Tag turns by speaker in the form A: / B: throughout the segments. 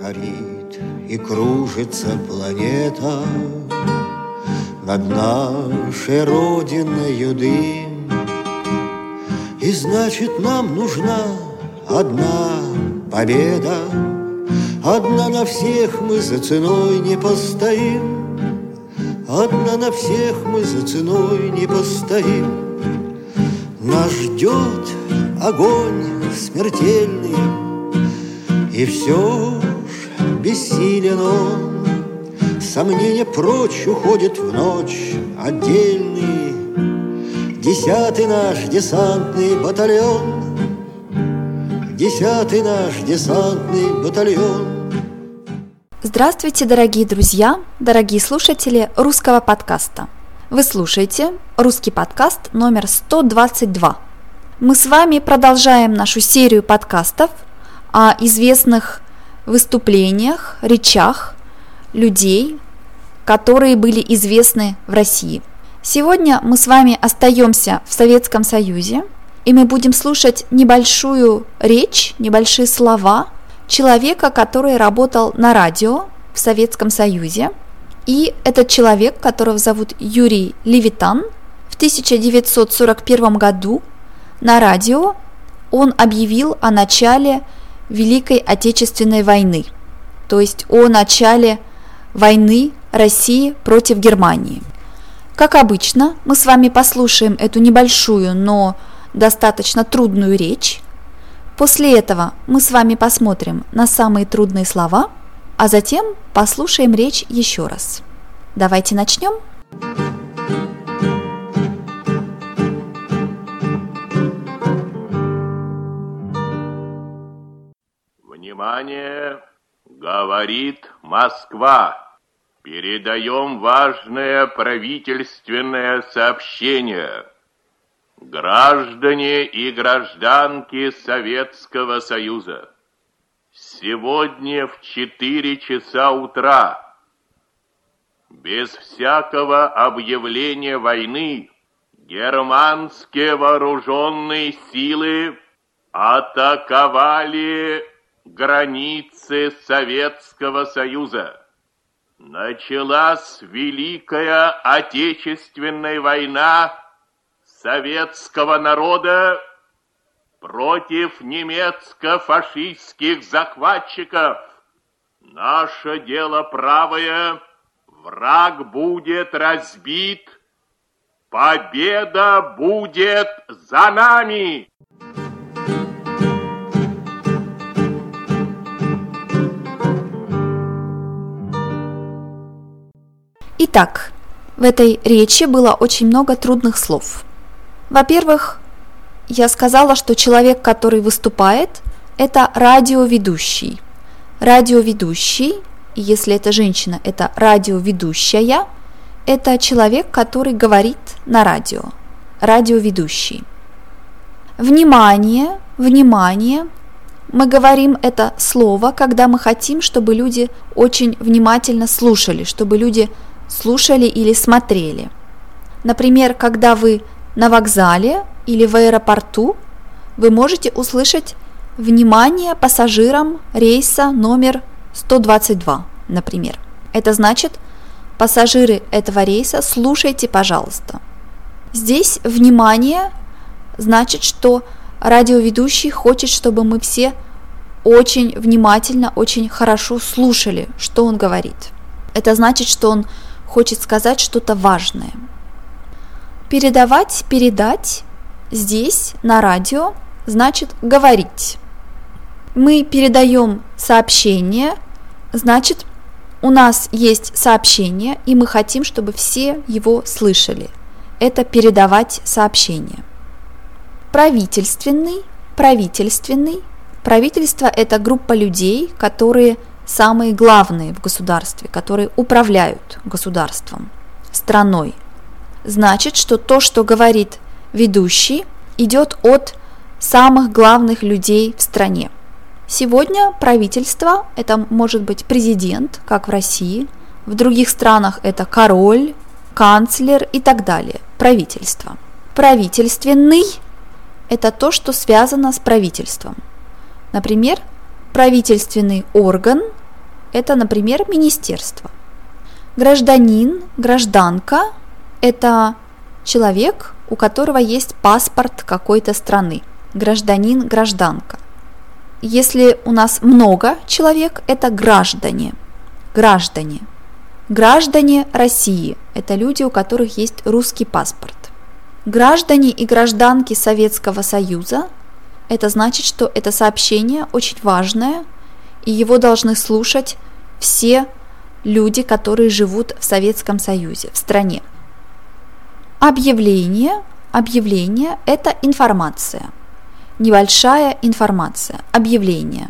A: Горит и кружится планета. Над нашей родиной дым. И значит нам нужна одна победа. Одна на всех мы за ценой не постоим. Одна на всех мы за ценой не постоим. Нас ждет огонь смертельный И все бессилен он Сомнения прочь уходит в ночь отдельный Десятый наш десантный батальон Десятый наш десантный батальон.
B: Здравствуйте, дорогие друзья, дорогие слушатели русского подкаста. Вы слушаете русский подкаст номер 122. Мы с вами продолжаем нашу серию подкастов о известных выступлениях, речах людей, которые были известны в России. Сегодня мы с вами остаемся в Советском Союзе – и мы будем слушать небольшую речь, небольшие слова человека, который работал на радио в Советском Союзе. И этот человек, которого зовут Юрий Левитан, в 1941 году на радио он объявил о начале Великой Отечественной войны, то есть о начале войны России против Германии. Как обычно, мы с вами послушаем эту небольшую, но достаточно трудную речь. После этого мы с вами посмотрим на самые трудные слова, а затем послушаем речь еще раз. Давайте начнем.
C: Внимание! Говорит Москва. Передаем важное правительственное сообщение – Граждане и гражданки Советского Союза, сегодня в 4 часа утра, без всякого объявления войны, германские вооруженные силы атаковали границы Советского Союза. Началась Великая Отечественная война советского народа против немецко-фашистских захватчиков. Наше дело правое, враг будет разбит, победа будет за нами.
B: Итак, в этой речи было очень много трудных слов – во-первых, я сказала, что человек, который выступает, это радиоведущий. Радиоведущий, если это женщина, это радиоведущая, это человек, который говорит на радио. Радиоведущий. Внимание, внимание. Мы говорим это слово, когда мы хотим, чтобы люди очень внимательно слушали, чтобы люди слушали или смотрели. Например, когда вы на вокзале или в аэропорту вы можете услышать «Внимание пассажирам рейса номер 122», например. Это значит «Пассажиры этого рейса, слушайте, пожалуйста». Здесь «внимание» значит, что радиоведущий хочет, чтобы мы все очень внимательно, очень хорошо слушали, что он говорит. Это значит, что он хочет сказать что-то важное – Передавать, передать здесь на радио значит говорить. Мы передаем сообщение, значит у нас есть сообщение, и мы хотим, чтобы все его слышали. Это передавать сообщение. Правительственный, правительственный. Правительство – это группа людей, которые самые главные в государстве, которые управляют государством, страной – значит, что то, что говорит ведущий, идет от самых главных людей в стране. Сегодня правительство, это может быть президент, как в России, в других странах это король, канцлер и так далее, правительство. Правительственный – это то, что связано с правительством. Например, правительственный орган – это, например, министерство. Гражданин, гражданка – это человек, у которого есть паспорт какой-то страны. Гражданин, гражданка. Если у нас много человек, это граждане. Граждане. Граждане России – это люди, у которых есть русский паспорт. Граждане и гражданки Советского Союза – это значит, что это сообщение очень важное, и его должны слушать все люди, которые живут в Советском Союзе, в стране. Объявление. Объявление – это информация. Небольшая информация. Объявление.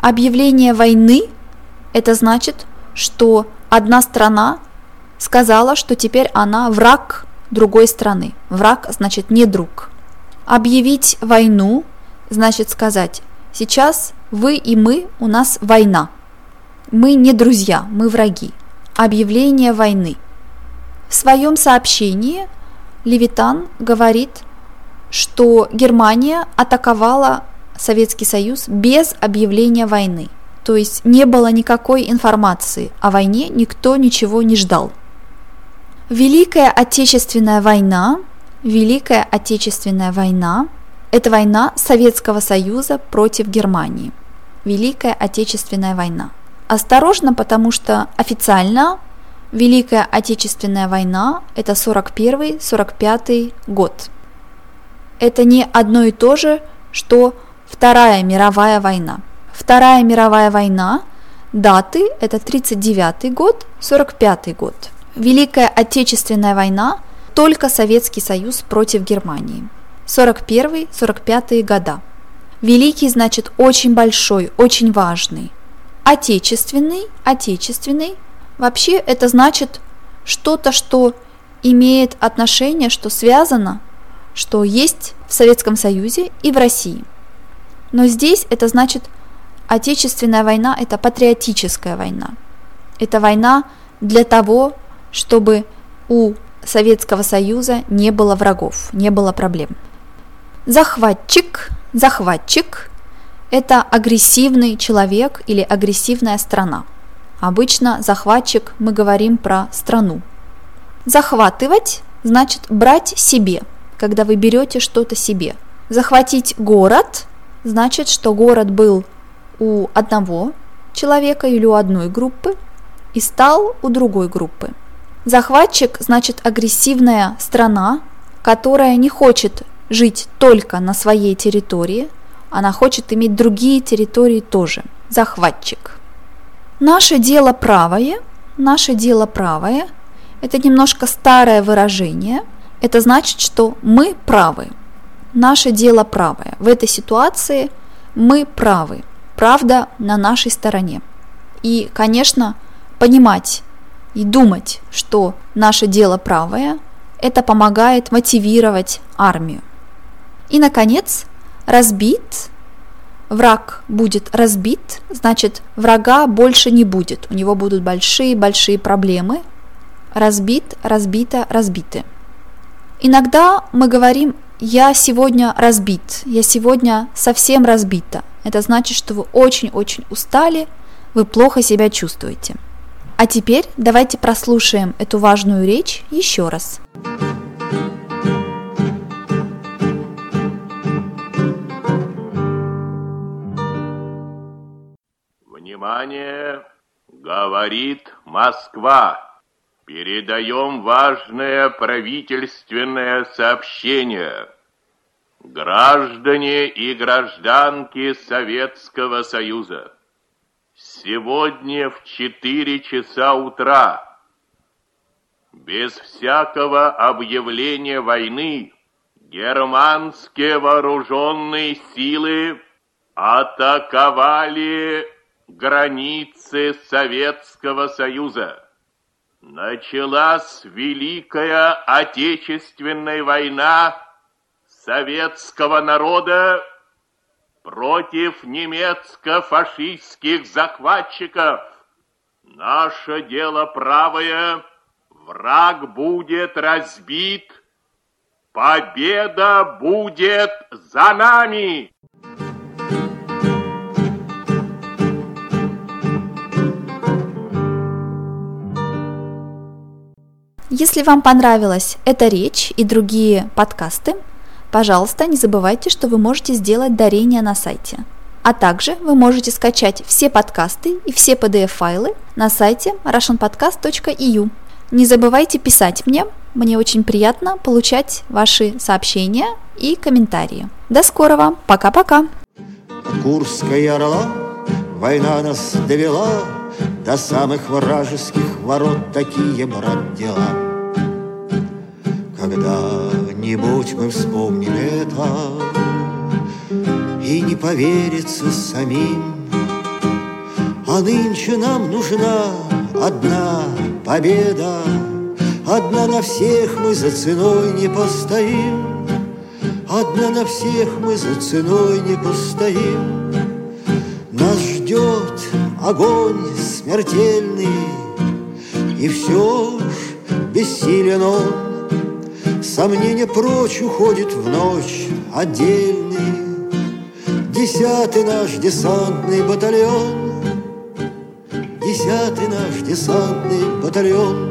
B: Объявление войны – это значит, что одна страна сказала, что теперь она враг другой страны. Враг значит не друг. Объявить войну значит сказать, сейчас вы и мы, у нас война. Мы не друзья, мы враги. Объявление войны. В своем сообщении Левитан говорит, что Германия атаковала Советский Союз без объявления войны – то есть не было никакой информации о войне, никто ничего не ждал. Великая Отечественная война, Великая Отечественная война – это война Советского Союза против Германии. Великая Отечественная война. Осторожно, потому что официально Великая Отечественная война – это 41-45 год. Это не одно и то же, что Вторая мировая война – Вторая мировая война, даты – это 39 год, 45 год. Великая Отечественная война – только Советский Союз против Германии. 41-45 года. Великий значит очень большой, очень важный. Отечественный, отечественный. Вообще это значит что-то, что имеет отношение, что связано, что есть в Советском Союзе и в России. Но здесь это значит Отечественная война – это патриотическая война. Это война для того, чтобы у Советского Союза не было врагов, не было проблем. Захватчик, захватчик – это агрессивный человек или агрессивная страна. Обычно захватчик мы говорим про страну. Захватывать значит брать себе, когда вы берете что-то себе. Захватить город значит, что город был у одного человека или у одной группы и стал у другой группы. Захватчик значит агрессивная страна, которая не хочет жить только на своей территории, она хочет иметь другие территории тоже. Захватчик. Наше дело правое, наше дело правое – это немножко старое выражение. Это значит, что мы правы. Наше дело правое. В этой ситуации мы правы правда на нашей стороне. И, конечно, понимать и думать, что наше дело правое, это помогает мотивировать армию. И, наконец, разбит, враг будет разбит, значит, врага больше не будет, у него будут большие-большие проблемы. Разбит, разбито, разбиты. Иногда мы говорим «я сегодня разбит», «я сегодня совсем разбита», это значит, что вы очень-очень устали, вы плохо себя чувствуете. А теперь давайте прослушаем эту важную речь еще раз.
C: Внимание! Говорит Москва. Передаем важное правительственное сообщение – Граждане и гражданки Советского Союза, сегодня в 4 часа утра, без всякого объявления войны, германские вооруженные силы атаковали границы Советского Союза. Началась Великая Отечественная война советского народа против немецко-фашистских захватчиков. Наше дело правое, враг будет разбит, победа будет за нами.
B: Если вам понравилась эта речь и другие подкасты, пожалуйста, не забывайте, что вы можете сделать дарение на сайте. А также вы можете скачать все подкасты и все PDF-файлы на сайте russianpodcast.eu. Не забывайте писать мне, мне очень приятно получать ваши сообщения и комментарии. До скорого, пока-пока!
A: Курская орла, война нас довела До самых вражеских ворот такие, брат, дела. Когда-нибудь мы вспомним это И не поверится самим, А нынче нам нужна одна победа, Одна на всех мы за ценой не постоим, Одна на всех мы за ценой не постоим. Нас ждет огонь смертельный, И все ж бессилен он. Сомнение прочь уходит в ночь отдельный, Десятый наш десантный батальон, Десятый наш десантный батальон